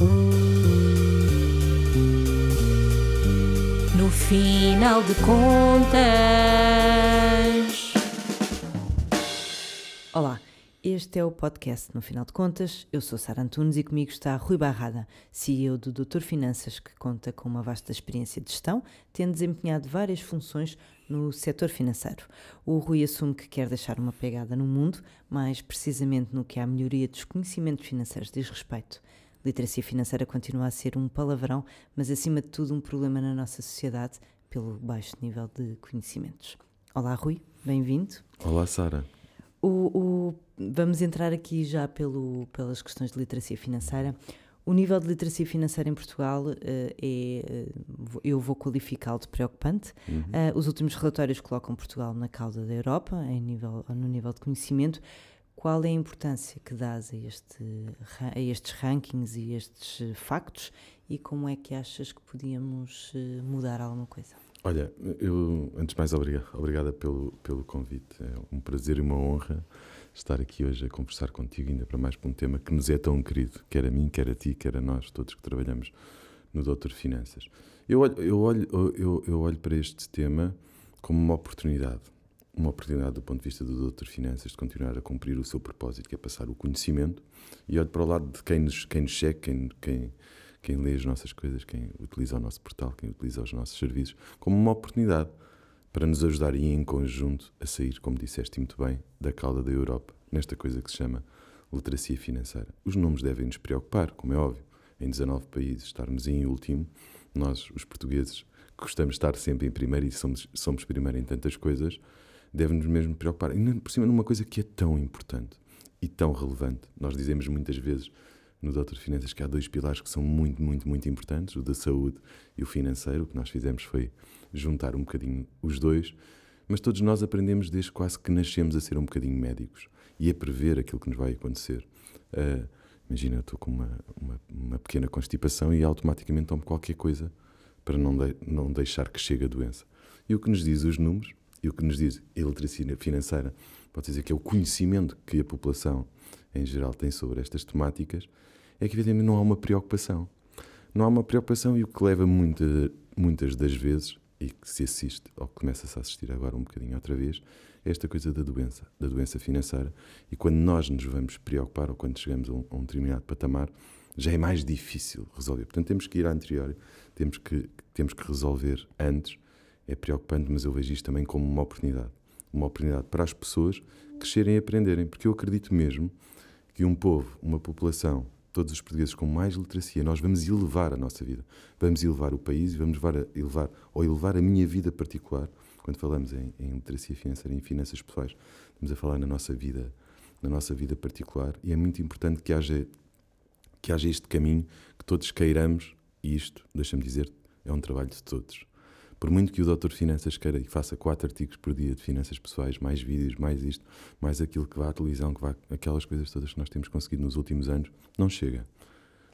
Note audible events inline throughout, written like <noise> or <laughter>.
No final de contas. Olá, este é o podcast No Final de Contas. Eu sou Sara Antunes e comigo está Rui Barrada, CEO do Doutor Finanças, que conta com uma vasta experiência de gestão, tendo desempenhado várias funções no setor financeiro. O Rui assume que quer deixar uma pegada no mundo, mais precisamente no que a melhoria dos conhecimentos financeiros diz respeito. Literacia financeira continua a ser um palavrão, mas acima de tudo um problema na nossa sociedade pelo baixo nível de conhecimentos. Olá, Rui, bem-vindo. Olá, Sara. O, o, vamos entrar aqui já pelo, pelas questões de literacia financeira. O nível de literacia financeira em Portugal uh, é, uh, eu vou qualificá-lo de preocupante. Uhum. Uh, os últimos relatórios colocam Portugal na cauda da Europa, em nível, no nível de conhecimento. Qual é a importância que dás a, este, a estes rankings e estes factos e como é que achas que podíamos mudar alguma coisa? Olha, eu, antes de mais, obrigado, obrigada pelo, pelo convite. É um prazer e uma honra estar aqui hoje a conversar contigo, ainda para mais para um tema que nos é tão querido, quer a mim, quer a ti, quer a nós, todos que trabalhamos no Doutor Finanças. Eu olho, eu olho, eu, eu olho para este tema como uma oportunidade uma oportunidade do ponto de vista do Doutor Finanças de continuar a cumprir o seu propósito, que é passar o conhecimento, e olho para o lado de quem nos, quem nos checa, quem, quem, quem lê as nossas coisas, quem utiliza o nosso portal, quem utiliza os nossos serviços, como uma oportunidade para nos ajudar e em conjunto a sair, como disseste muito bem, da cauda da Europa, nesta coisa que se chama literacia financeira. Os números devem nos preocupar, como é óbvio. Em 19 países, estarmos em último, nós, os portugueses, gostamos de estar sempre em primeiro e somos, somos primeiro em tantas coisas, deve-nos mesmo preocupar. E por cima, numa coisa que é tão importante e tão relevante. Nós dizemos muitas vezes no Doutor Finanças que há dois pilares que são muito, muito, muito importantes: o da saúde e o financeiro. O que nós fizemos foi juntar um bocadinho os dois, mas todos nós aprendemos desde quase que nascemos a ser um bocadinho médicos e a prever aquilo que nos vai acontecer. Uh, imagina, eu estou com uma, uma, uma, pequena constipação e automaticamente tomo qualquer coisa para não, de, não deixar que chegue a doença. E o que nos diz os números e o que nos diz a literacia financeira, pode dizer que é o conhecimento que a população em geral tem sobre estas temáticas, é que evidentemente não há uma preocupação. Não há uma preocupação e o que leva muita, muitas das vezes, e que se assiste, ou começa-se a assistir agora um bocadinho outra vez, é esta coisa da doença, da doença financeira. E quando nós nos vamos preocupar, ou quando chegamos a um, a um determinado patamar, já é mais difícil resolver. Portanto, temos que ir à anterior, temos que, temos que resolver antes. É preocupante, mas eu vejo isto também como uma oportunidade. Uma oportunidade para as pessoas crescerem e aprenderem, porque eu acredito mesmo que um povo, uma população, todos os portugueses com mais literacia, nós vamos elevar a nossa vida, vamos elevar o país e vamos elevar, ou elevar a minha vida particular. Quando falamos em, em literacia financeira e em finanças pessoais, estamos a falar na nossa vida, na nossa vida particular e é muito importante que haja que haja este caminho que todos queiramos e isto, deixa-me dizer, é um trabalho de todos. Por muito que o doutor Finanças queira e faça quatro artigos por dia de finanças pessoais, mais vídeos, mais isto, mais aquilo que vá à televisão, que vá, aquelas coisas todas que nós temos conseguido nos últimos anos, não chega.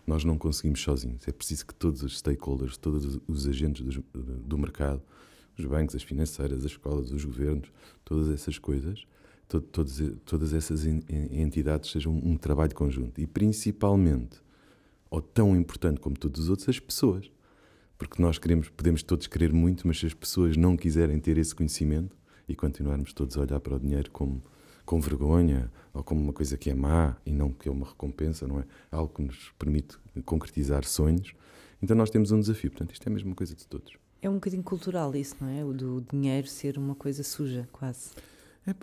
Nós não conseguimos sozinhos. É preciso que todos os stakeholders, todos os agentes do, do mercado, os bancos, as financeiras, as escolas, os governos, todas essas coisas, to, todos, todas essas entidades sejam um trabalho conjunto. E principalmente, ou tão importante como todos os outros, as pessoas porque nós queremos, podemos todos querer muito, mas se as pessoas não quiserem ter esse conhecimento e continuarmos todos a olhar para o dinheiro como com vergonha ou como uma coisa que é má e não que é uma recompensa, não é? Algo que nos permite concretizar sonhos. Então nós temos um desafio. Portanto, isto é a mesma coisa de todos. É um bocadinho cultural isso, não é? O do dinheiro ser uma coisa suja, quase.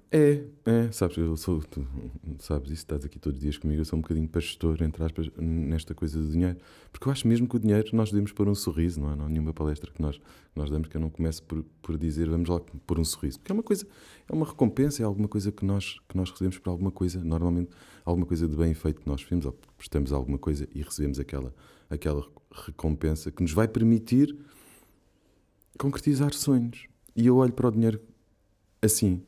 É, é, sabes, eu sou, tu sabes isso, estás aqui todos os dias comigo, eu sou um bocadinho pastor, entre aspas, nesta coisa do dinheiro, porque eu acho mesmo que o dinheiro nós devemos pôr um sorriso, não é? Não há nenhuma palestra que nós, nós damos que eu não comece por, por dizer vamos lá pôr um sorriso, porque é uma coisa, é uma recompensa, é alguma coisa que nós, que nós recebemos por alguma coisa, normalmente alguma coisa de bem feito que nós fizemos, ou prestamos alguma coisa e recebemos aquela, aquela recompensa que nos vai permitir concretizar sonhos. E eu olho para o dinheiro assim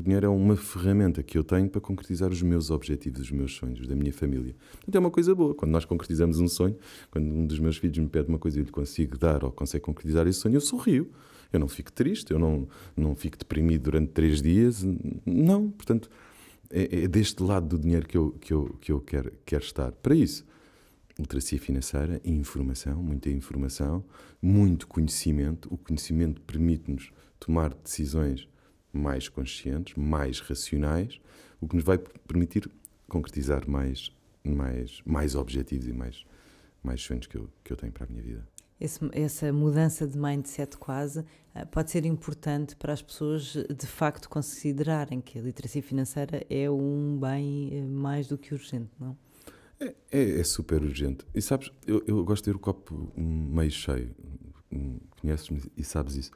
o dinheiro é uma ferramenta que eu tenho para concretizar os meus objetivos, os meus sonhos, da minha família. Então é uma coisa boa. Quando nós concretizamos um sonho, quando um dos meus filhos me pede uma coisa e eu lhe consigo dar ou consegue concretizar esse sonho, eu sorrio. Eu não fico triste, eu não, não fico deprimido durante três dias. Não, portanto, é, é deste lado do dinheiro que eu, que eu, que eu quero, quero estar. Para isso, literacia financeira, informação, muita informação, muito conhecimento. O conhecimento permite-nos tomar decisões mais conscientes, mais racionais, o que nos vai permitir concretizar mais, mais, mais objetivos e mais, mais sonhos que eu, que eu tenho para a minha vida. Esse, essa mudança de mindset quase eh, pode ser importante para as pessoas de facto considerarem que a literacia financeira é um bem eh, mais do que urgente, não? É, é, é super urgente. E sabes, eu, eu gosto de ter o copo meio cheio. Conheces-me e sabes isso.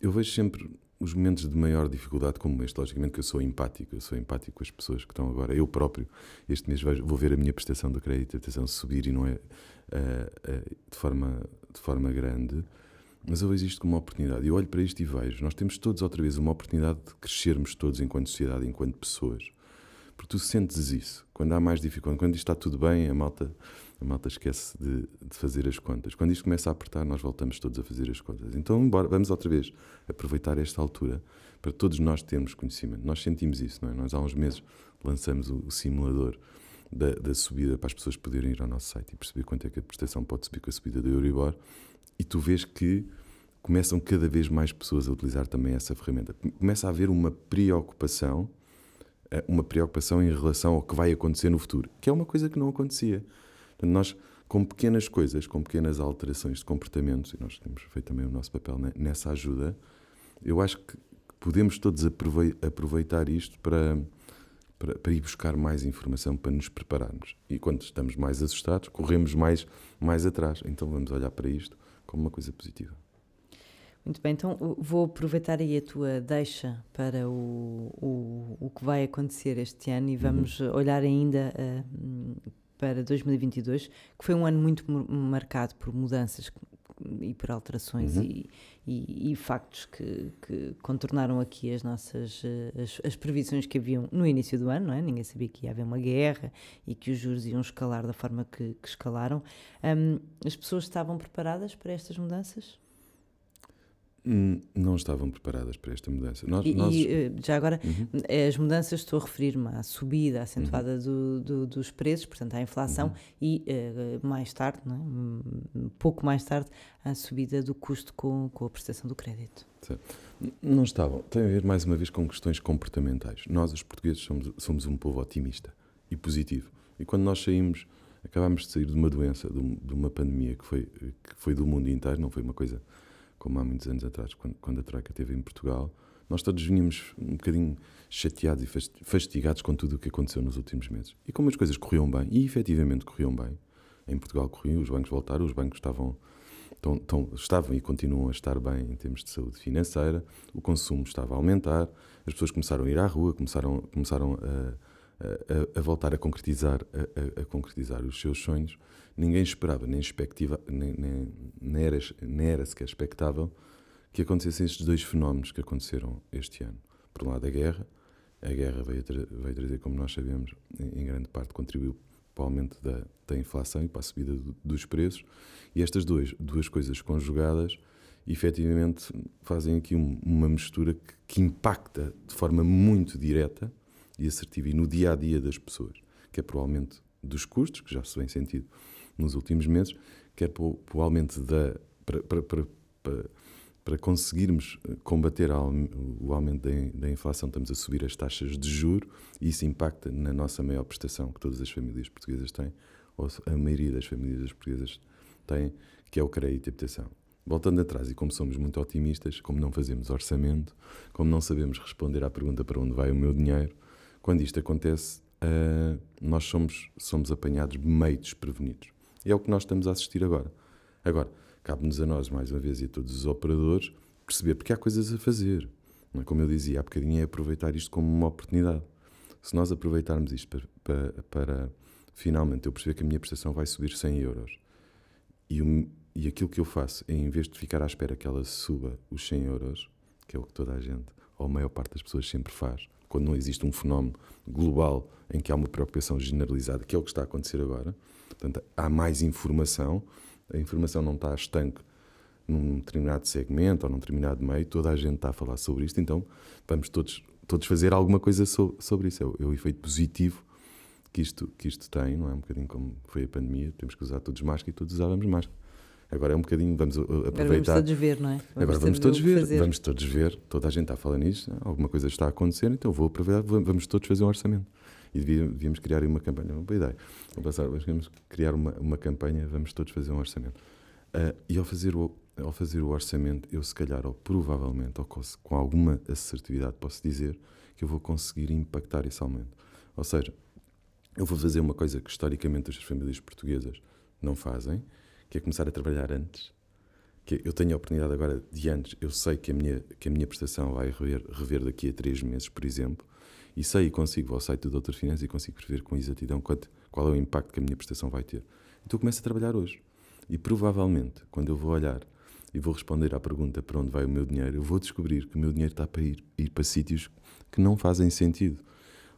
Eu vejo sempre os momentos de maior dificuldade como este, logicamente que eu sou empático, eu sou empático com as pessoas que estão agora. Eu próprio, este mês vou ver a minha prestação de crédito, atenção, subir e não é uh, uh, de, forma, de forma grande, mas eu vejo isto como uma oportunidade. Eu olho para isto e vejo, nós temos todos outra vez uma oportunidade de crescermos todos enquanto sociedade, enquanto pessoas. Porque tu sentes isso, quando há mais dificuldade, quando isto está tudo bem, a malta a malta esquece de, de, fazer as contas. Quando isto começa a apertar, nós voltamos todos a fazer as contas. Então, vamos outra vez aproveitar esta altura para todos nós termos conhecimento. Nós sentimos isso, não é? Nós há uns meses lançamos o, o simulador da, da, subida para as pessoas poderem ir ao nosso site e perceber quanto é que a prestação pode subir com a subida do Euribor. E tu vês que começam cada vez mais pessoas a utilizar também essa ferramenta. Começa a haver uma preocupação, eh, uma preocupação em relação ao que vai acontecer no futuro, que é uma coisa que não acontecia. Portanto, nós, com pequenas coisas, com pequenas alterações de comportamentos, e nós temos feito também o nosso papel nessa ajuda, eu acho que podemos todos aproveitar isto para, para, para, ir buscar mais informação, para nos prepararmos. E quando estamos mais assustados, corremos mais, mais atrás. Então vamos olhar para isto como uma coisa positiva. Muito bem, então vou aproveitar aí a tua deixa para o, o, o que vai acontecer este ano e vamos uhum. olhar ainda uh, para 2022, que foi um ano muito marcado por mudanças e por alterações uhum. e, e, e, factos que, que, contornaram aqui as nossas eh, as, as, previsões que haviam no início do ano, não é? Ninguém sabia que ia haver uma guerra e que os juros iam escalar da forma que, que escalaram. Um, as pessoas estavam preparadas para estas mudanças? Não estavam preparadas para esta mudança. Nós, e, nós... e eh, já agora, uhum. Eh, as mudanças, estou a referir-me à subida acentuada uhum. do, do, dos preços, portanto, à inflação, uhum. e uh, mais tarde, é? um pouco mais tarde, à subida do custo com, com a prestação do crédito. Não estavam. Tem a ver, mais uma vez, com questões comportamentais. Nós, os portugueses, somos, somos um povo otimista e positivo. E quando nós saímos, acabámos de sair de uma doença, de, de uma pandemia que foi, que foi do mundo inteiro, não foi uma coisa como há muitos anos atrás, quando, quando a Troika esteve em Portugal, nós todos vínhamos um bocadinho chateados e fastigados com tudo o que aconteceu nos últimos meses. E como as coisas corriam bem, e efetivamente corriam bem, em Portugal corriam, os bancos voltaram, os bancos estavam, tão, tão, estavam e continuam a estar bem em termos de saúde financeira, o consumo estava a aumentar, as pessoas começaram a ir à rua, começaram, começaram a, a, a voltar a concretizar, a, a concretizar os seus sonhos ninguém esperava, nem, expectiva, nem, nem, nem, era, nem era sequer expectável que acontecessem estes dois fenómenos que aconteceram este ano. Por um lado, a guerra. A guerra veio, tra veio trazer, como nós sabemos, em, em, grande parte contribuiu para o aumento da, da inflação e para a subida do, dos preços. E estas duas, duas coisas conjugadas, efetivamente, fazem aqui um, uma mistura que, que impacta de forma muito direta e assertiva e no dia a dia das pessoas, que é provavelmente dos custos, que já se vem sentido nos últimos meses, quer para o, para o aumento da. Para, para, para, para, conseguirmos eh, combater o aumento da, da inflação, estamos a subir as taxas de juro e isso impacta na nossa maior prestação que todas as famílias portuguesas têm, ou a maioria das famílias portuguesas têm, que é o crédito e habitação. Voltando atrás, e como somos muito otimistas, como não fazemos orçamento, como não sabemos responder à pergunta para onde vai o meu dinheiro, quando isto acontece, uh, nós somos, somos apanhados meio desprevenidos. É o que nós estamos a assistir agora. Agora, cabe-nos a nós, mais uma vez, e a todos os operadores, perceber porque há coisas a fazer. É? Como eu dizia, há bocadinho é aproveitar isto como uma oportunidade. Se nós aproveitarmos isto para, para, para finalmente eu perceber que a minha prestação vai subir 100 euros e, um, e aquilo que eu faço em vez de ficar à espera que ela suba os 100 euros, que é o que toda a gente, ou a maior parte das pessoas sempre faz, quando não existe um fenómeno global em que há uma preocupação generalizada, que é o que está a acontecer agora, Portanto, há mais informação, a informação não está estanque num determinado segmento ou num determinado meio, toda a gente está a falar sobre isto, então vamos todos, todos fazer alguma coisa so, sobre isso. É o, é o efeito positivo que isto, que isto tem, não é? Um bocadinho como foi a pandemia, temos que usar todos máscara e todos usávamos máscara. Agora é um bocadinho, vamos uh, aproveitar. Agora vamos todos ver, não é? Vamos Agora vamos todos ver, fazer. vamos todos ver, toda a gente está a falar nisto, alguma coisa está a acontecer, então vou aproveitar, vamos todos fazer um orçamento. E devíamos criar uma campanha, uma boa ideia. Passar, vamos criar uma, uma campanha, vamos todos fazer um orçamento. Uh, e ao fazer, o, ao fazer o orçamento, eu se calhar, ou provavelmente, ou com, com alguma assertividade, posso dizer que eu vou conseguir impactar esse aumento. Ou seja, eu vou fazer uma coisa que historicamente as famílias portuguesas não fazem, que é começar a trabalhar antes. Que eu tenho a oportunidade agora de antes, eu sei que a minha, que a minha prestação vai rever, rever daqui a três meses, por exemplo, e sei e consigo, ao site do Doutor Finanças e consigo prever com exatidão quanto, qual é o impacto que a minha prestação vai ter. Então eu começo a trabalhar hoje. E provavelmente, quando eu vou olhar e vou responder à pergunta para onde vai o meu dinheiro, eu vou descobrir que o meu dinheiro está para ir, ir para sítios que não fazem sentido.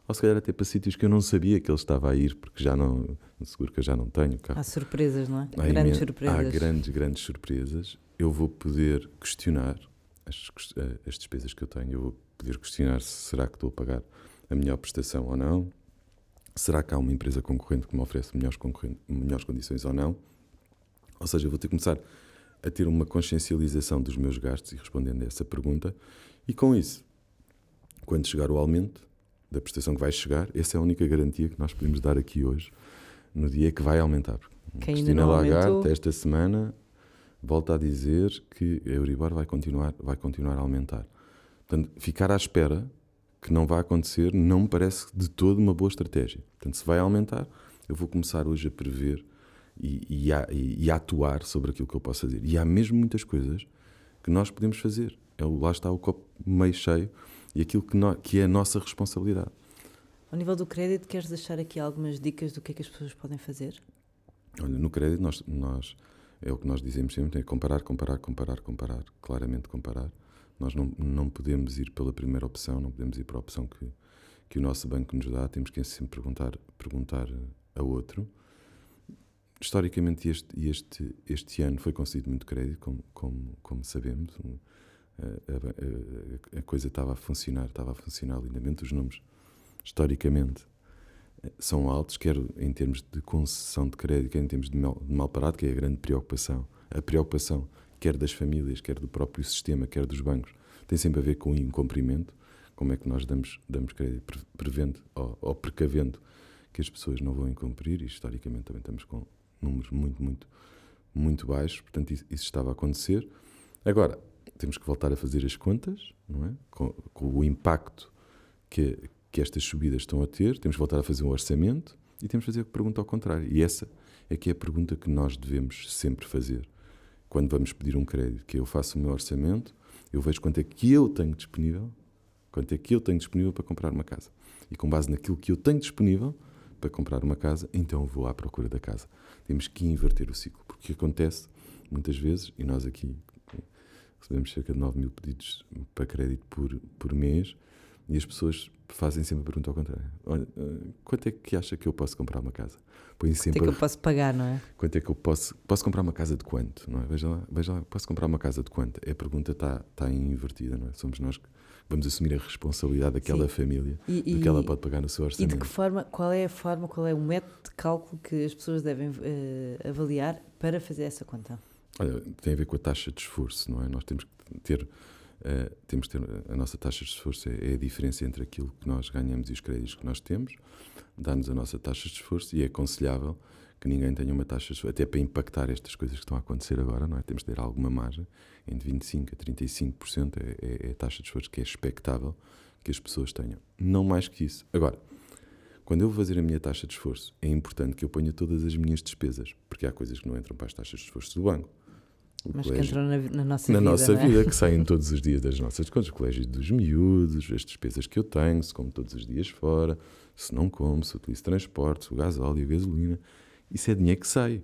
Ou se calhar até para sítios que eu não sabia que ele estava a ir, porque já não, seguro que eu já não tenho carro. Há surpresas, não é? Há grandes surpresas. Há grandes, grandes surpresas. Eu vou poder questionar as, eh, as despesas que eu tenho, eu vou poder questionar se será que estou a pagar a melhor prestação ou não, será que há uma empresa concorrente que me oferece melhores, melhores condições ou não. Ou seja, eu vou ter que começar a ter uma consciencialização dos meus gastos e respondendo a essa pergunta, e com isso, quando chegar o aumento, da prestação que vai chegar, essa é a única garantia que nós podemos dar aqui hoje, no dia que vai aumentar. Quem Cristina Lagarde, aumentou... esta semana, volta a dizer que a Euribor vai continuar, vai continuar a aumentar. Portanto, ficar à espera que não vai acontecer não me parece de todo uma boa estratégia. Portanto, se vai aumentar, eu vou começar hoje a prever e, e, a, e, a, atuar sobre aquilo que eu posso fazer. E há mesmo muitas coisas que nós podemos fazer. É, lá está o copo meio cheio e aquilo que, no, que é a nossa responsabilidade. Ao nível do crédito, queres deixar aqui algumas dicas do que é que as pessoas podem fazer? Olha, no crédito, nós, nós é o que nós dizemos sempre: é comparar, comparar, comparar, comparar, claramente comparar. Nós não, não podemos ir pela primeira opção, não podemos ir para a opção que, que o nosso banco nos dá, temos que sempre perguntar, perguntar a outro. Historicamente, este, este, este ano foi concedido muito crédito, como, como, como sabemos a, a, a, coisa estava a funcionar, estava a funcionar lindamente. Os números, historicamente, são altos, quer em termos de concessão de crédito, quer em termos de mal, de mal parado, que é a grande preocupação. A preocupação, quer das famílias, quer do próprio sistema, quer dos bancos, tem sempre a ver com o incumprimento. Como é que nós damos, damos crédito, prevendo ou, ou precavendo que as pessoas não vão incumprir, e historicamente também estamos com números muito, muito, muito baixos, portanto, isso, isso estava a acontecer. Agora, temos que voltar a fazer as contas, não é? Com, com, o impacto que, que estas subidas estão a ter, temos que voltar a fazer um orçamento e temos que fazer a pergunta ao contrário. E essa é que é a pergunta que nós devemos sempre fazer quando vamos pedir um crédito, que eu faço o meu orçamento, eu vejo quanto é que eu tenho disponível, quanto é que eu tenho disponível para comprar uma casa. E com base naquilo que eu tenho disponível para comprar uma casa, então vou à procura da casa. Temos que inverter o ciclo, porque acontece muitas vezes, e nós aqui recebemos cerca de 9 mil pedidos para crédito por, por mês e as pessoas fazem sempre a pergunta ao contrário: Olha, eh, quanto é que acha que eu posso comprar uma casa? Põe sempre quanto é que eu posso pagar, não é? Quanto é que eu posso, posso comprar uma casa de quanto? Não é? Veja lá, veja lá, posso comprar uma casa de quanto? A pergunta está, está invertida, não é? Somos nós que vamos assumir a responsabilidade daquela Sim. família, e, do que ela pode pagar no seu orçamento. E de que forma, qual é a forma, qual é o método de cálculo que as pessoas devem uh, avaliar para fazer essa conta? Tem a ver com a taxa de esforço, não é? Nós temos que ter, uh, temos ter a nossa taxa de esforço é, é, a diferença entre aquilo que nós ganhamos e os créditos que nós temos, dá-nos a nossa taxa de esforço e é aconselhável que ninguém tenha uma taxa de esforço, até para impactar estas coisas que estão a acontecer agora, não é? Temos de ter alguma margem, entre 25% a 35% é, é, é a taxa de esforço que é expectável que as pessoas tenham. Não mais que isso. Agora, quando eu vou fazer a minha taxa de esforço, é importante que eu ponha todas as minhas despesas, porque há coisas que não entram para as taxas de esforço do banco. Mas colégio, que entram na, na nossa na vida. Na nossa é? vida, que saem <laughs> todos os dias das nossas contas, o colégio dos miúdos, as despesas que eu tenho, se como todos os dias fora, se não como, se utilizo transporte, o gás óleo, a gasolina. Isso é dinheiro que sai.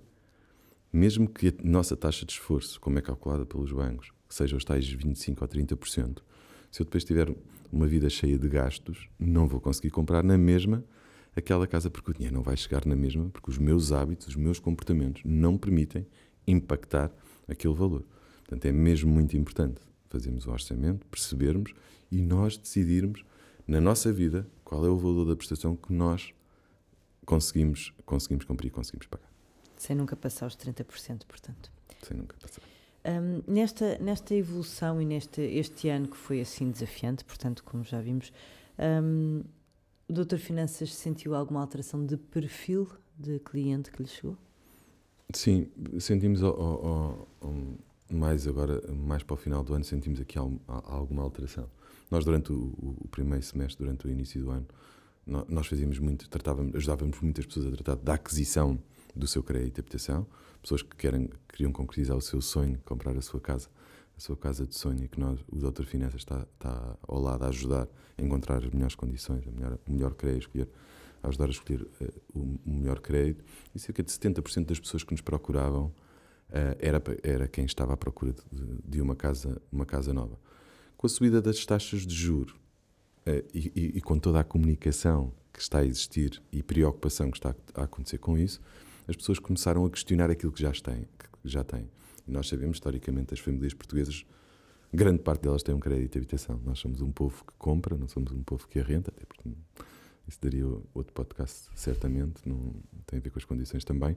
Mesmo que a nossa taxa de esforço, como é calculada pelos bancos, seja os tais 25% ou 30%, se eu depois tiver uma vida cheia de gastos, não vou conseguir comprar na mesma aquela casa, porque o dinheiro não vai chegar na mesma, porque os meus hábitos, os meus comportamentos não permitem impactar aquele valor. Portanto, é mesmo muito importante fazermos o orçamento, percebermos e nós decidirmos na nossa vida qual é o valor da prestação que nós conseguimos, conseguimos cumprir, conseguimos pagar. Sem nunca passar os 30%, portanto. Sem nunca passar. Um, nesta, nesta evolução e neste este ano que foi assim desafiante, portanto, como já vimos, um, o Doutor Finanças sentiu alguma alteração de perfil de cliente que lhe chegou? Sim, sentimos ao, ao, ao, mais agora, mais para o final do ano, sentimos aqui alguma alteração. Nós, durante o, o primeiro semestre, durante o início do ano, nós fazíamos muito, tratávamos, ajudávamos muitas pessoas a tratar da aquisição do seu crédito de habitação, pessoas que querem, queriam concretizar o seu sonho, comprar a sua casa, a sua casa de sonho, e que nós, o Doutor Finanças está, está ao lado a ajudar a encontrar as melhores condições, a melhor, o melhor crédito, escolher, a ajudar a escolher uh, o, melhor crédito. E cerca de 70% das pessoas que nos procuravam uh, era, era quem estava à procura de, de, uma, casa, uma casa nova. Com a subida das taxas de juro uh, e, e, e com toda a comunicação que está a existir e preocupação que está a acontecer com isso, as pessoas começaram a questionar aquilo que já têm. Que já têm. E nós sabemos, historicamente, as famílias portuguesas, grande parte delas têm um crédito de habitação. Nós somos um povo que compra, não somos um povo que arrenda, até porque isso daria outro podcast, certamente, não tem a ver com as condições também.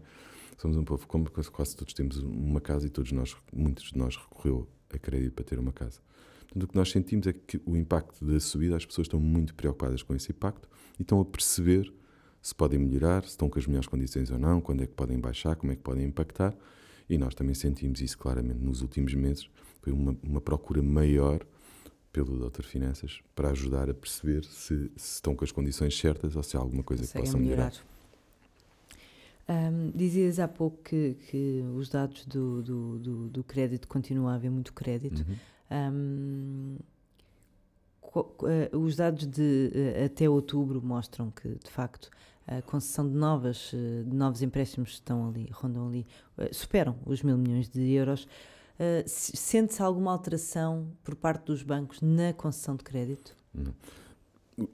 Somos um povo compra, quase todos temos uma casa e todos nós, muitos de nós recorreu a crédito para ter uma casa. Portanto, o que nós sentimos é que o impacto da subida, as pessoas estão muito preocupadas com esse impacto e estão a perceber se podem melhorar, se estão com as melhores condições ou não, quando é que podem baixar, como é que podem impactar. E nós também sentimos isso claramente nos últimos meses. Foi uma, uma procura maior pelo Doutor Finanças para ajudar a perceber se, se, estão com as condições certas ou se há alguma coisa que possa melhorar. melhorar. Um, dizias há pouco que, que os dados do, do, do, do, crédito continuam a haver muito crédito. Uhum. Um, os dados de eh, até outubro mostram que, de facto, a concessão de, novas, eh, de novos empréstimos estão ali, rondam ali, eh, superam os mil milhões de euros. Uh, Sente-se alguma alteração por parte dos bancos na concessão de crédito? Não.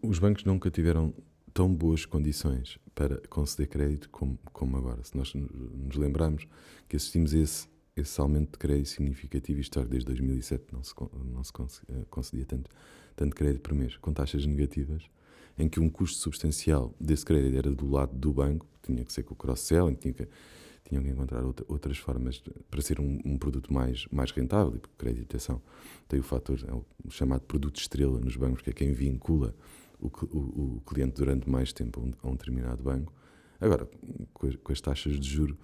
Os bancos nunca tiveram tão boas condições para conceder crédito como, como agora. Se nós nos lembrarmos que assistimos a esse, esse aumento de crédito significativo, isto desde 2007 não se, não se concedia tanto, tanto crédito por mês, com taxas negativas, em que um custo substancial desse crédito era do lado do banco, tinha que ser com o cross-selling, tinha que, tinham que encontrar outra, outras formas de, para ser um, um, produto mais, mais rentável, e porque crédito habitação tem o fator é o chamado produto estrela nos bancos, que é quem vincula o, o, o cliente durante mais tempo a um, a um determinado banco. Agora, com, as taxas de juro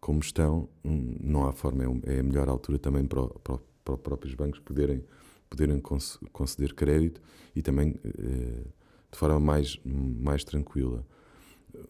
como estão, hum, não há forma, é, é a melhor altura também para, para, para os próprios bancos poderem, poderem conceder crédito e também eh, de forma mais, mais tranquila.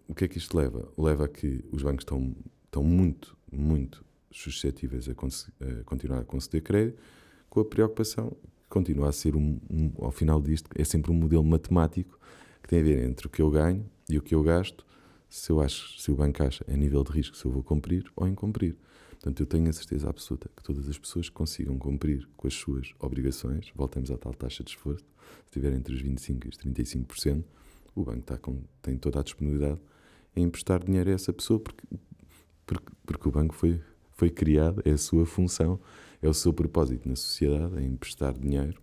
O que é que isto leva? Leva a que os bancos estão, estão muito, muito suscetíveis a, a continuar a conceder crédito, com a preocupação que continua a ser, um, um, ao final disto, é sempre um modelo matemático que tem a ver entre o que eu ganho e o que eu gasto, se, eu acho, se o banco acha a nível de risco se eu vou cumprir ou incumprir. Portanto, eu tenho a certeza absoluta que todas as pessoas que consigam cumprir com as suas obrigações, voltamos à tal taxa de esforço, se estiver entre os 25% e os 35%, o banco está com, tem toda a disponibilidade em emprestar dinheiro a essa pessoa, porque, porque, porque o banco foi, foi criado, é a sua função, é o seu propósito na sociedade, é emprestar dinheiro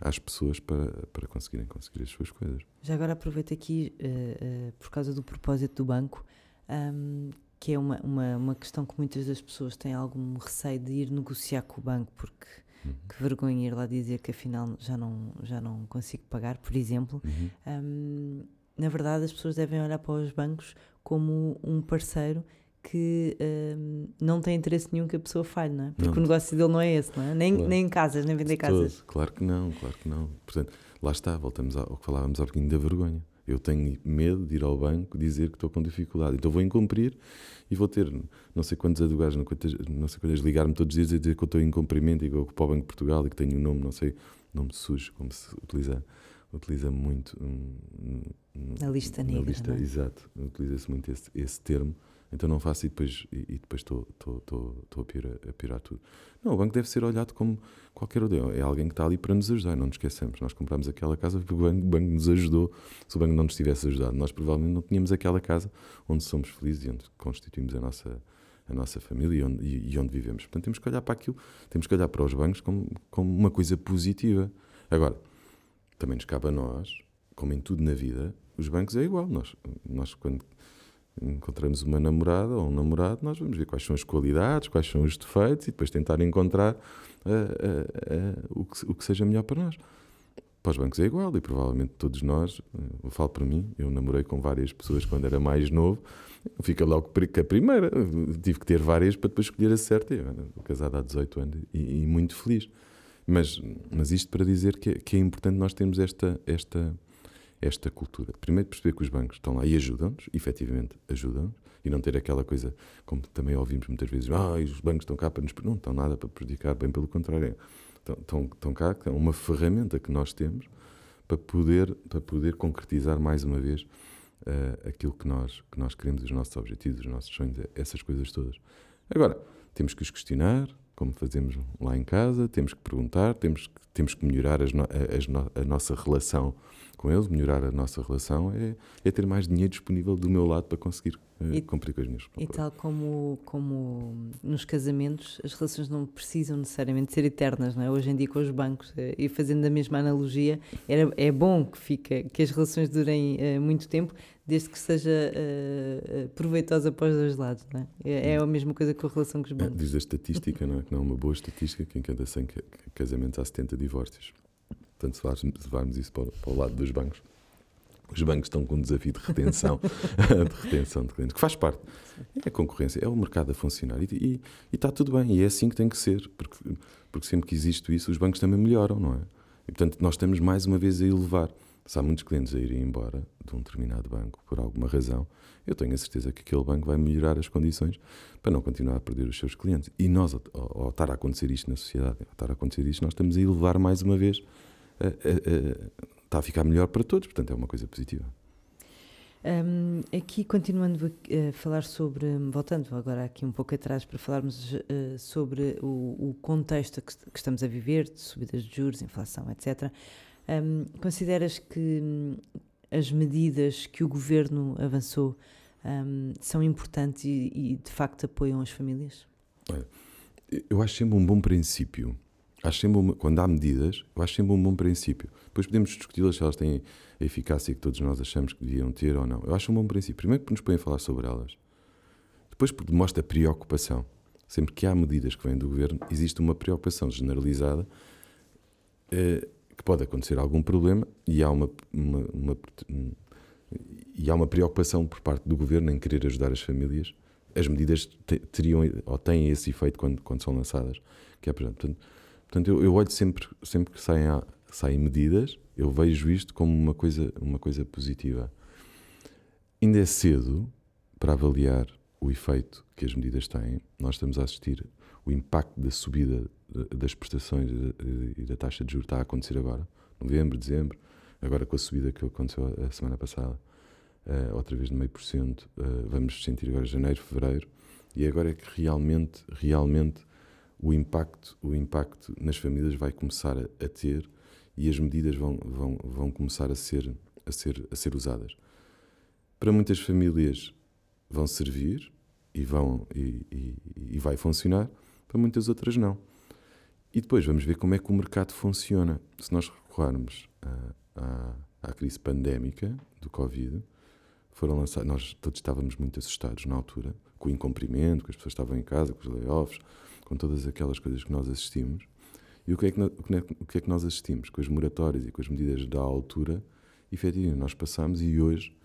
às pessoas para, para conseguirem conseguir as suas coisas. Já agora aproveito aqui, uh, uh, por causa do propósito do banco, um, que é uma, uma, uma questão que muitas das pessoas têm algum receio de ir negociar com o banco, porque uhum. que vergonha ir lá dizer que afinal já não, já não consigo pagar, por exemplo. Uhum. Um, na verdade, as pessoas devem olhar para os bancos como um parceiro que um, não tem interesse nenhum que a pessoa falhe, não é? Porque não. o negócio dele não é esse, não é? Nem, claro. nem em casas, nem vender casas. Claro que não, claro que não. Portanto, lá está, voltamos ao que falávamos há pouquinho da vergonha. Eu tenho medo de ir ao banco dizer que estou com dificuldade. Então vou incumprir e vou ter não sei quantos advogados, não, não sei quantas ligar-me todos os dias a dizer que eu estou em cumprimento e que eu para o Banco de Portugal e que tenho um nome, não sei, nome sujo, como se utiliza, utiliza muito. Um, na lista negra. Na lista, é? exato. Utiliza-se muito esse, esse termo então não faço e depois, e, depois estou, a, pirar, a pirar tudo. Não, o banco deve ser olhado como qualquer outro. É alguém que está ali para nos ajudar, não nos esqueçamos. Nós compramos aquela casa porque o banco, o banco nos ajudou. Se o banco não nos tivesse ajudado, nós provavelmente não tínhamos aquela casa onde somos felizes e onde constituímos a nossa, a nossa família e onde, e, e onde vivemos. Portanto, temos que olhar para aquilo, temos que olhar para os bancos como, como uma coisa positiva. Agora, também nos cabe a nós, como em tudo na vida, os bancos é igual. Nós, nós quando encontramos uma namorada ou um namorado, nós vamos ver quais são as qualidades, quais são os defeitos e depois tentar encontrar uh, uh, uh, o, que, o que seja melhor para nós. Para os bancos é igual e provavelmente todos nós, eu falo para mim, eu namorei com várias pessoas quando era mais novo, fica logo que a primeira, tive que ter várias para depois escolher a certa. Eu era casado há 18 anos e, e muito feliz. Mas, mas isto para dizer que, que é importante nós termos esta, esta, esta cultura. Primeiro, perceber que os bancos estão lá e ajudam-nos, efetivamente ajudam-nos, e não ter aquela coisa, como também ouvimos muitas vezes, ah, os bancos estão cá para nos. Não estão nada para prejudicar, bem pelo contrário. Estão, estão, estão cá, é uma ferramenta que nós temos para poder, para poder concretizar mais uma vez uh, aquilo que nós, que nós queremos, os nossos objetivos, os nossos sonhos, essas coisas todas. Agora, temos que os questionar, como fazemos lá em casa, temos que perguntar, temos, temos que melhorar as no, as no, a nossa relação com eles, melhorar a nossa relação, é, é ter mais dinheiro disponível do meu lado para conseguir uh, e, cumprir com as minhas E tal como, como nos casamentos, as relações não precisam necessariamente ser eternas, não é? Hoje em dia com os bancos, uh, e fazendo a mesma analogia, era, é bom que, fica, que as relações durem uh, muito tempo, desde que seja proveitosa para os dois lados, não é? É, é a mesma coisa com a relação com os bancos. diz a estatística, não é? Que não é uma boa estatística, que em cada 100 casamentos há 70 divórcios. Portanto, se levarmos isso para, para o lado dos bancos, os bancos estão com um desafio de retenção, <laughs> de retenção de clientes, que faz parte. É a concorrência, é o mercado a funcionar e, e, e, está tudo bem, e é assim que tem que ser, porque, porque sempre que existe isso, os bancos também melhoram, não é? E portanto, nós estamos mais uma vez a elevar. Se há muitos clientes a irem embora de um determinado banco por alguma razão, eu tenho a certeza que aquele banco vai melhorar as condições para não continuar a perder os seus clientes. E nós, ao, ao estar a acontecer isto na sociedade, ao estar a acontecer isto, nós estamos a elevar mais uma vez está a ficar melhor para todos, portanto é uma coisa positiva. Um, aqui, continuando a, falar sobre, voltando agora aqui um pouco atrás para falarmos uh, sobre o, o, contexto que, que, estamos a viver, de subidas de juros, inflação, etc., um, consideras que hum, as medidas que o governo avançou um, são importantes e, e, de facto apoiam as famílias? Eu acho sempre um bom princípio acho sempre uma, quando há medidas, eu acho sempre um bom princípio. Depois podemos discuti-las se elas têm a eficácia que todos nós achamos que deviam ter ou não. Eu acho um bom princípio. Primeiro porque nos põem a falar sobre elas. Depois porque demonstra preocupação. Sempre que há medidas que vêm do governo, existe uma preocupação generalizada eh, que pode acontecer algum problema e há uma, uma, uma, e há uma preocupação por parte do governo em querer ajudar as famílias. As medidas teriam ou têm esse efeito quando, quando são lançadas. Que é, portanto, Portanto, eu, eu olho sempre, sempre que saem, saem medidas, eu vejo isto como uma coisa, uma coisa positiva. Ainda é cedo para avaliar o efeito que as medidas têm. Nós estamos a assistir o impacto da subida das prestações e da taxa de juros está a acontecer agora, novembro, dezembro, agora com a subida que aconteceu a semana passada, uh, outra vez de meio por cento, vamos sentir agora janeiro, fevereiro, e agora é que realmente, realmente o impacto, o impacto nas famílias vai começar a ter e as medidas vão, vão, vão começar a ser, a, ser, a ser usadas. Para muitas famílias vão servir e, vão, e, e, e vai funcionar, para muitas outras não. E depois vamos ver como é que o mercado funciona. Se nós recuarmos à, à, crise pandémica do Covid, foram lançados, nós todos estávamos muito assustados na altura, com o incumprimento, que as pessoas estavam em casa, com os layoffs, com todas aquelas coisas que nós assistimos. E o que, é que, o que é que nós assistimos? Com as moratórias e com as medidas da altura, efetivamente, nós passamos e hoje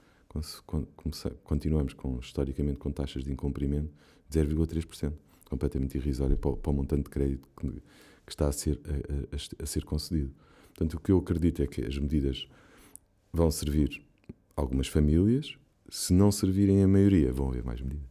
continuamos com, historicamente com taxas de incumprimento de 0,3%, completamente irrisória para, para o montante de crédito que, que está a ser, a, a, a, ser concedido. Portanto, o que eu acredito é que as medidas vão servir algumas famílias, se não servirem a maioria, vão haver mais medidas.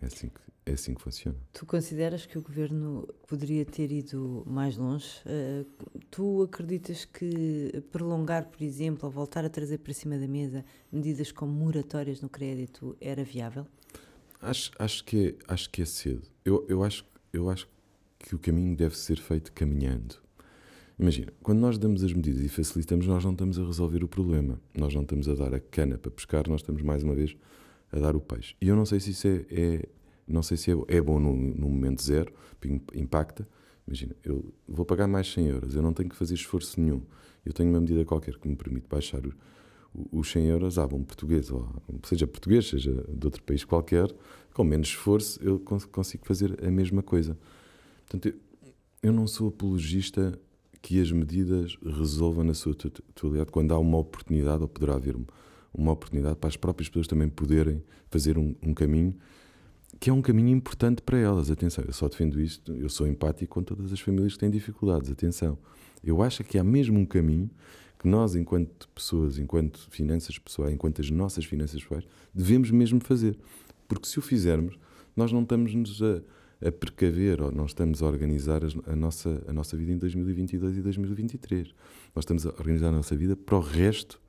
É assim que, é assim que funciona. Tu consideras que o governo poderia ter ido mais longe? Uh, tu acreditas que prolongar, por exemplo, ou voltar a trazer para cima da mesa medidas como moratórias no crédito era viável? Acho, acho, que, é, acho que é cedo. Eu, eu, acho, eu acho que o caminho deve ser feito caminhando. Imagina, quando nós damos as medidas e facilitamos, nós não estamos a resolver o problema. Nós não estamos a dar a cana para pescar, nós estamos mais uma vez a dar o peixe. E eu não sei se isso é, é não sei se é, é bom no, no, momento zero, impacta. Imagina, eu vou pagar mais 100 euros, eu não tenho que fazer esforço nenhum. Eu tenho uma medida qualquer que me permite baixar os 100 euros, ah, um português, ou seja português, seja de outro país qualquer, com menos esforço, eu consigo fazer a mesma coisa. Portanto, eu, não sou apologista que as medidas resolvam na sua totalidade quando há uma oportunidade, ou poderá haver uma oportunidade para as próprias pessoas também poderem fazer um, um caminho que é um caminho importante para elas. Atenção, eu só defendo isto, eu sou empático com todas as famílias que têm dificuldades. Atenção, eu acho que há mesmo um caminho que nós, enquanto pessoas, enquanto finanças pessoais, enquanto as nossas finanças pessoais, devemos mesmo fazer. Porque se o fizermos, nós não estamos-nos a, a precaver ou não estamos a organizar a nossa, a nossa vida em 2022 e 2023. Nós estamos a organizar a nossa vida para o resto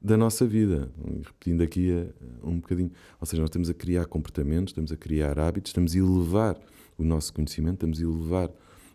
da nossa vida. Repetindo aqui eh, um bocadinho. Ou seja, nós estamos a criar comportamentos, estamos a criar hábitos, estamos a elevar o nosso conhecimento, estamos a elevar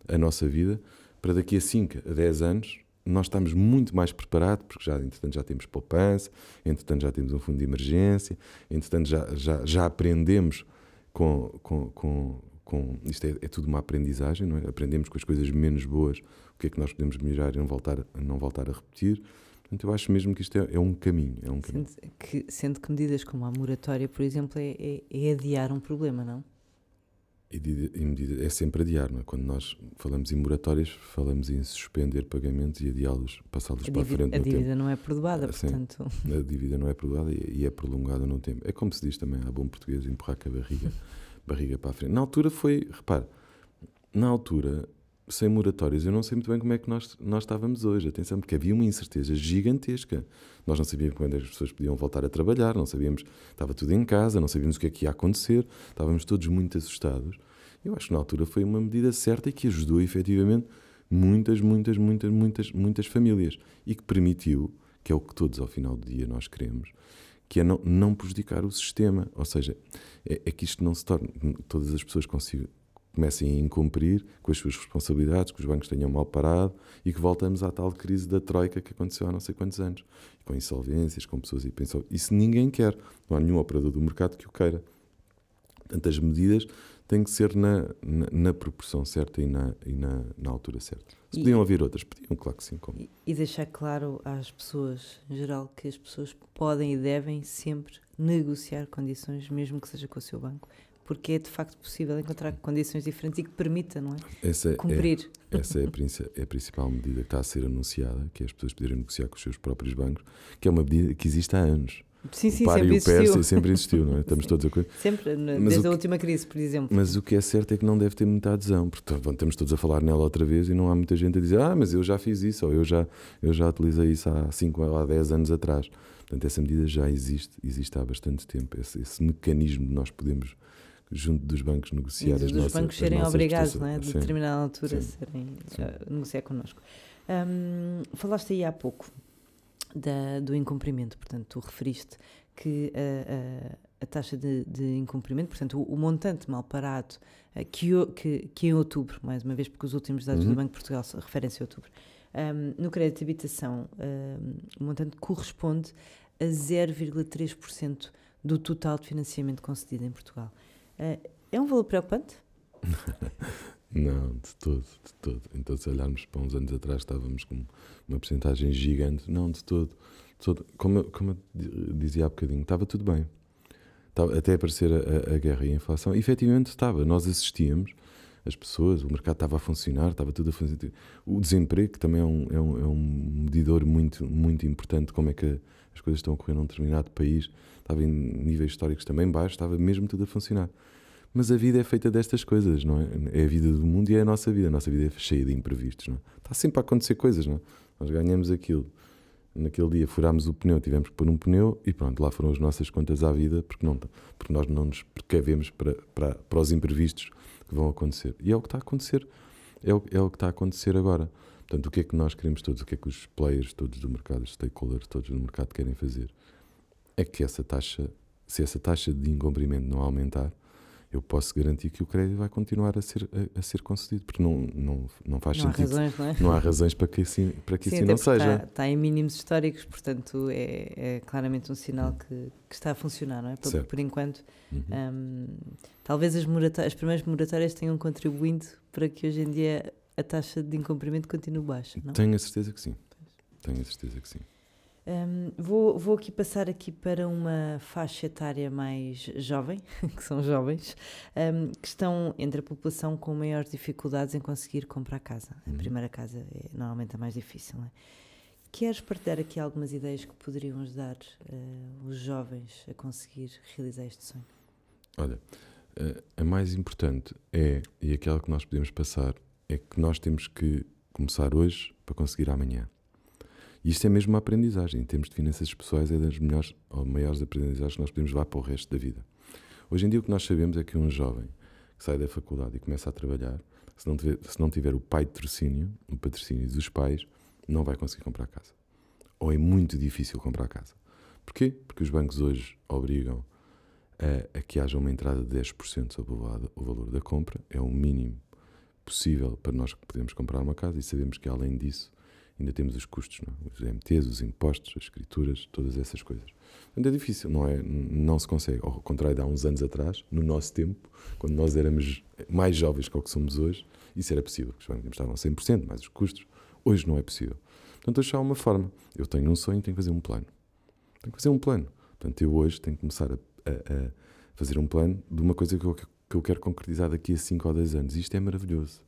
a nossa vida para daqui a 5 a 10 anos nós estamos muito mais preparados, porque já, entretanto, já temos poupança, entretanto, já temos um fundo de emergência, entretanto, já, já, já aprendemos com, com, com, com isto é, é, tudo uma aprendizagem, não é? Aprendemos com as coisas menos boas o que é que nós podemos melhorar e não voltar, não voltar a repetir. Portanto, eu acho mesmo que isto é, é um caminho. É um caminho. Sendo, que, sendo que medidas como a moratória, por exemplo, é, é, é adiar um problema, não? e, é sempre adiar, não é? Quando nós falamos em moratórias, falamos em suspender pagamentos e adiá-los, passá-los para a frente. A dívida não é perdoada, Sim, portanto. A dívida não é perdoada e, e, é prolongada no tempo. É como se diz também, a bom português, empurrar com a barriga, <laughs> barriga para a frente. Na altura foi, repare, na altura sem moratórias, eu não sei muito bem como é que nós, nós estávamos hoje. Atenção, porque havia uma incerteza gigantesca. Nós não sabíamos quando as pessoas podiam voltar a trabalhar, não sabíamos, estava tudo em casa, não sabíamos o que é que ia acontecer, estávamos todos muito assustados. Eu acho que na altura foi uma medida certa e que ajudou efetivamente muitas, muitas, muitas, muitas, muitas famílias e que permitiu, que é o que todos ao final do dia nós queremos, que é não, não prejudicar o sistema. Ou seja, é, é que isto não se torne, todas as pessoas consigam comecem a incumprir com as suas responsabilidades, que os bancos tenham mal parado e que voltamos à tal crise da troika que aconteceu há não sei quantos anos, com insolvências, com pessoas pensam. Isso ninguém quer, não há nenhum operador do mercado que o queira. Portanto, as medidas têm que ser na, na, na proporção certa e, na, e na, na altura certa. Se podiam haver outras, podiam, claro que sim. Como. E, e deixar claro às pessoas, em geral, que as pessoas podem e devem sempre negociar condições, mesmo que seja com o seu banco, porque é de facto possível encontrar condições diferentes e que permita, não é? Essa é, Cumprir. É, essa é a, é a, principal medida que está a ser anunciada, que é as pessoas poderem negociar com os seus próprios bancos, que é uma medida que existe há anos. Sim, sim, o par e o Pérsia sempre <laughs> existiu, não é? Estamos sim. todos a coisa. Sempre, desde que, a última crise, por exemplo. Mas o que é certo é que não deve ter muita adesão, porque estamos todos a falar nela outra vez e não há muita gente a dizer, ah, mas eu já fiz isso, ou eu já, eu já utilizei isso há 5 ou há 10 anos atrás. Portanto, essa medida já existe, existe há bastante tempo. Esse, esse mecanismo de nós podemos junto dos bancos negociar e as nossas bancos serem obrigados, não é? de determinada altura, sim. serem sim. Uh, negociar connosco. Um, falaste aí há pouco da, do incumprimento, portanto, tu referiste que a, a, a taxa de, de, incumprimento, portanto, o, o montante mal parado, uh, que, que, que em outubro, mais uma vez, porque os últimos dados uhum. do Banco de Portugal referem-se a outubro, um, no crédito de habitação, um, o montante corresponde a 0,3% do total de financiamento concedido em Portugal. Uh, é um valor preocupante? <laughs> Não, de todo, de todo. Então, se olharmos para uns anos atrás, estávamos com uma porcentagem gigante. Não, de todo. De todo. Como, como eu dizia há bocadinho, estava tudo bem. Estava, até aparecer a, a, guerra e a inflação. Efetivamente estava. Nós assistíamos, as pessoas, o mercado estava a funcionar, estava tudo a funcionar. O desemprego, que também é um, é um, é um medidor muito, muito importante, como é que as coisas estão a ocorrer num determinado país estava em níveis históricos também baixos, estava mesmo tudo a funcionar. Mas a vida é feita destas coisas, não é? É a vida do mundo e é a nossa vida. A nossa vida é cheia de imprevistos, não é? Está sempre a acontecer coisas, não é? Nós ganhamos aquilo. Naquele dia furámos o pneu, tivemos que pôr um pneu e pronto, lá foram as nossas contas à vida, porque, não, porque nós não nos precavemos para, para, para os imprevistos que vão acontecer. E é o que está a acontecer. É o, é o que está a acontecer agora. Portanto, o que é que nós queremos todos? O que é que os players todos do mercado, os stakeholders todos do mercado querem fazer? é que essa taxa, se essa taxa de incumprimento não aumentar, eu posso garantir que o crédito vai continuar a ser, a, a ser concedido, porque não, não, não faz não sentido. Há razões, não, é? não há razões para que assim, para que Sim, assim não seja. Está, está, em mínimos históricos, portanto é, é claramente um sinal que, que, está a funcionar, não é? Por, por enquanto, uhum. um, talvez as, as primeiras moratórias tenham contribuído para que hoje em dia a taxa de incumprimento continue baixa, não? Tenho a certeza que sim. Tenho a certeza que sim. Um, vou, vou aqui passar aqui para uma faixa etária mais jovem, <laughs> que são jovens, um, que estão entre a população com maiores dificuldades em conseguir comprar casa. A Uhum. primeira casa é normalmente a mais difícil. Não é? Queres partilhar aqui algumas ideias que poderiam ajudar uh, os jovens a conseguir realizar este sonho? Olha, eh, a mais importante é, e aquela que nós podemos passar, é que nós temos que começar hoje para conseguir amanhã. E isto é mesmo uma aprendizagem. Em termos de finanças pessoais, é das melhores ou maiores aprendizagens que nós podemos levar para o resto da vida. Hoje em dia, o que nós sabemos é que um jovem que sai da faculdade e começa a trabalhar, se não tiver, se não tiver o pai de patrocínio, o patrocínio dos pais, não vai conseguir comprar casa. Ou é muito difícil comprar casa. Porquê? Porque os bancos hoje obrigam a, a que haja uma entrada de 10% sobre o valor, da compra. É o mínimo possível para nós que podemos comprar uma casa e sabemos que, além disso, ainda temos os custos, é? os MTs, os impostos, as escrituras, todas essas coisas. Portanto, é difícil, não é? Não se consegue. Ao contrário de há uns anos atrás, no nosso tempo, quando nós éramos mais jovens que o que somos hoje, isso era possível. Os bancos estavam 100%, mais os custos. Hoje não é possível. Portanto, há uma forma. Eu tenho um sonho, tenho que fazer um plano. Tenho que fazer um plano. Portanto, eu hoje tenho que começar a, a, a fazer um plano de uma coisa que eu, que eu quero concretizar daqui a 5 ou 10 anos. Isto é maravilhoso.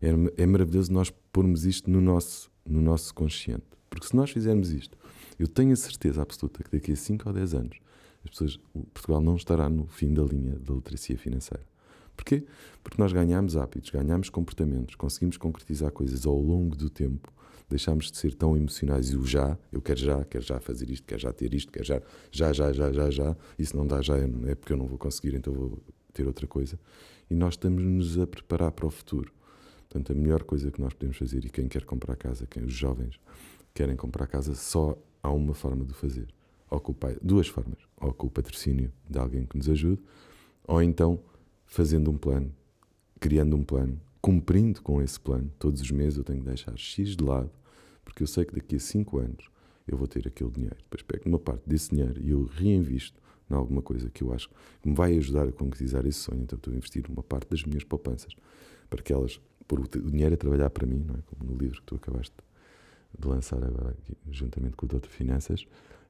É, é maravilhoso nós pormos isto no nosso, no nosso consciente. Porque se nós fizermos isto, eu tenho a certeza absoluta que daqui a 5 ou 10 anos as pessoas, Portugal não estará no fim da linha da literacia financeira. Porquê? Porque nós ganhamos hábitos, ganhamos comportamentos, conseguimos concretizar coisas ao longo do tempo, deixamos de ser tão emocionais e o já, eu quero já, quero já fazer isto, quero já ter isto, quero já, já, já, já, já, já, se não dá já é porque eu não vou conseguir, então vou ter outra coisa. E nós estamos-nos a preparar para o futuro. Portanto, a melhor coisa que nós podemos fazer, e quem quer comprar casa, quem os jovens querem comprar casa, só há uma forma de fazer. Ou com o pai, duas formas. Ou com o patrocínio de alguém que nos ajude, ou então fazendo um plano, criando um plano, cumprindo com esse plano. Todos os meses eu tenho que deixar X de lado, porque eu sei que daqui a 5 anos eu vou ter aquele dinheiro. Depois pego uma parte desse dinheiro e eu reinvisto em alguma coisa que eu acho que me vai ajudar a concretizar esse sonho. Então estou a investir uma parte das minhas poupanças para que elas, por o dinheiro a trabalhar para mim, não é? como no livro que tu acabaste de lançar agora, aqui, juntamente com o Doutor Finanças,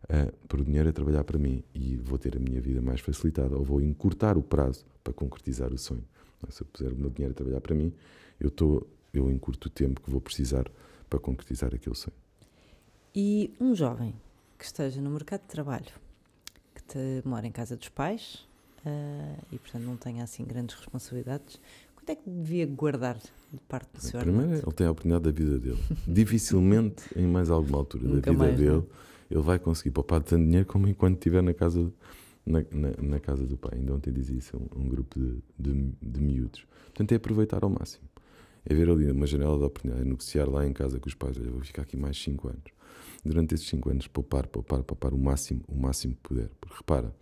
uh, por o dinheiro a trabalhar para mim e vou ter a minha vida mais facilitada ou vou encurtar o prazo para concretizar o sonho. Se eu puser o meu dinheiro a trabalhar para mim, eu, tô, eu encurto o tempo que vou precisar para concretizar aquele sonho. E um jovem que esteja no mercado de trabalho, que te, mora em casa dos pais uh, e, portanto, não tenha assim grandes responsabilidades, quanto é que devia guardar de parte do seu Primeiro, ele tem a oportunidade da vida dele. Dificilmente, em mais alguma altura da vida mais, dele, não ele vai conseguir poupar tanto dinheiro como enquanto estiver na casa, na, na, na casa do pai. Ainda ontem dizia isso a um, um grupo de, de, de miúdos. Portanto, é aproveitar ao máximo. É ver ali uma janela de oportunidade, é negociar lá em casa com os pais. Olha, vou ficar aqui mais 5 anos. Durante esses 5 anos, poupar, poupar, poupar o máximo, o máximo que puder. Porque repara,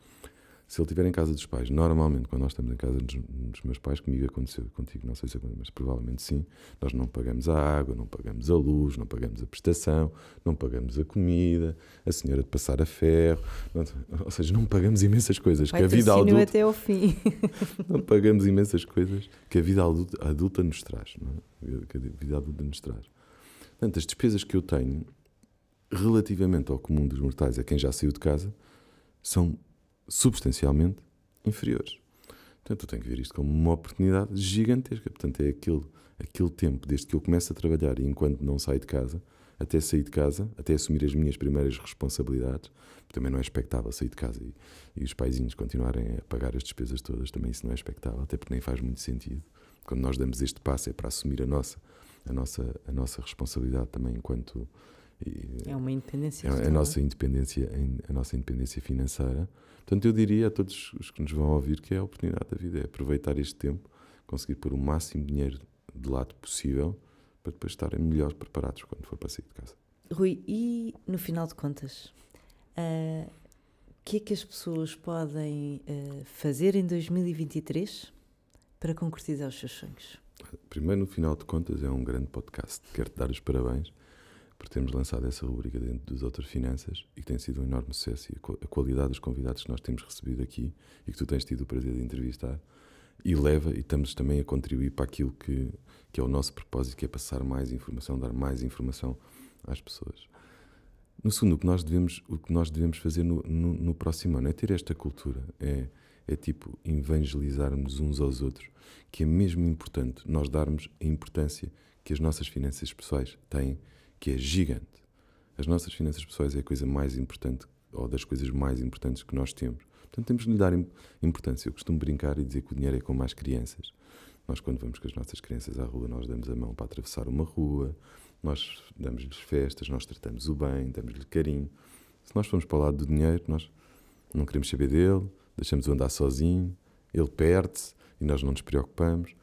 se ele estiver em casa dos pais, normalmente quando nós estamos em casa dos, dos, meus pais, comigo aconteceu, contigo não sei se aconteceu, mas provavelmente sim, nós não pagamos a água, não pagamos a luz, não pagamos a prestação, não pagamos a comida, a senhora de passar a ferro, não, ou seja, não pagamos imensas coisas Vai que a vida adulta até ao fim. <laughs> não pagamos imensas coisas que a vida adulta, adulta nos traz, é? que a vida adulta nos traz. Portanto, as despesas que eu tenho relativamente ao comum dos mortais, a quem já saiu de casa, são substancialmente inferiores. Portanto, eu tenho que ver isto como uma oportunidade gigantesca. Portanto, é aquele, aquele tempo, desde que eu começo a trabalhar e enquanto não saio de casa, até sair de casa, até assumir as minhas primeiras responsabilidades, também não é expectável sair de casa e, e os paizinhos continuarem a pagar as despesas todas, também isso não é expectável, até porque nem faz muito sentido. Quando nós damos este passo é para assumir a nossa, a nossa, a nossa responsabilidade também enquanto... É uma independência. É a, a nossa independência, a nossa independência financeira. Portanto, eu diria a todos os que nos vão ouvir que é a oportunidade da vida, é aproveitar este tempo, conseguir pôr o máximo de dinheiro de lado possível para depois estarem melhor preparados quando for para sair de casa. Rui, e no final de contas, o uh, que é que as pessoas podem uh, fazer em 2023 para concretizar os seus sonhos? Primeiro, no final de contas, é um grande podcast. Quero-te dar os parabéns por termos lançado essa rubrica dentro dos Outras Finanças e que tem sido um enorme sucesso. E a qualidade dos convidados que nós temos recebido aqui e que tu tens tido o prazer de entrevistar e leva e estamos também a contribuir para aquilo que, que é o nosso propósito, que é passar mais informação, dar mais informação às pessoas. no segundo, o que nós devemos, o que nós devemos fazer no, no, no próximo ano é ter esta cultura, é, é tipo evangelizarmos uns aos outros, que é mesmo importante nós darmos a importância que as nossas finanças pessoais têm, que é gigante. As nossas finanças pessoais é a coisa mais importante, ou das coisas mais importantes que nós temos. Portanto, temos de lhe dar importância. Eu costumo brincar e dizer que o dinheiro é como as crianças. Nós, quando vamos com as nossas crianças à rua, nós damos a mão para atravessar uma rua, nós damos-lhes festas, nós tratamos o bem, damos-lhe carinho. Se nós formos para o lado do dinheiro, nós não queremos saber dele, deixamos-o andar sozinho, ele perde-se e nós não nos preocupamos.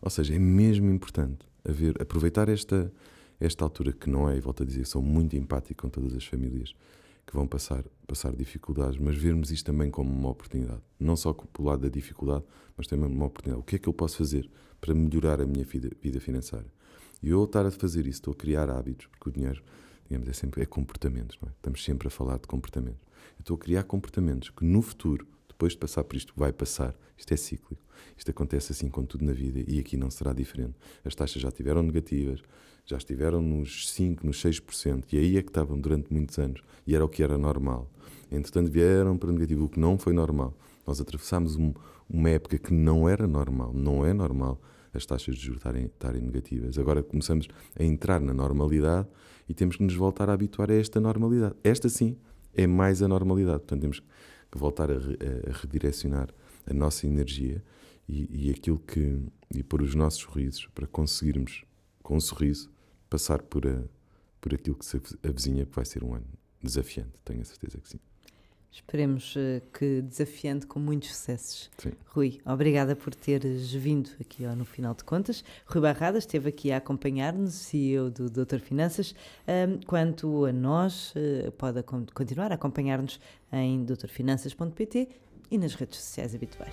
Ou seja, é mesmo importante haver, aproveitar esta, esta altura que não é, e volto a dizer, sou muito empático com todas as famílias que vão passar, passar dificuldades, mas vermos isto também como uma oportunidade. Não só pelo lado da dificuldade, mas também uma oportunidade. O que é que eu posso fazer para melhorar a minha vida, vida financeira? E eu estar a fazer isso, estou a criar hábitos, porque o dinheiro, digamos, é sempre é comportamentos, não é? Estamos sempre a falar de comportamentos. Eu estou a criar comportamentos que no futuro, depois de passar por isto, vai passar. Isto é cíclico. Isto acontece assim com tudo na vida e aqui não será diferente. As taxas já estiveram negativas, já estiveram nos 5%, nos 6%, e aí é que estavam durante muitos anos, e era o que era normal. Entretanto, vieram para negativo, o que não foi normal. Nós atravessámos um, uma época que não era normal, não é normal as taxas de juros estarem, estarem negativas. Agora começamos a entrar na normalidade e temos que nos voltar a habituar a esta normalidade. Esta sim é mais a normalidade. Portanto, temos que voltar a, a redirecionar a nossa energia e, e aquilo que e pôr os nossos sorrisos para conseguirmos, com um sorriso, passar por, a, por aquilo que se avizinha, que vai ser um ano desafiante. Tenho a certeza que sim. Esperemos uh, que desafiante com muitos sucessos. Sim. Rui, obrigada por teres vindo aqui ó, no final de contas. Rui Barrada esteve aqui a acompanhar-nos, CEO do Doutor Finanças. Um, quanto a nós, uh, pode continuar a acompanhar-nos em doutorfinanças.pt e nas redes sociais habituais.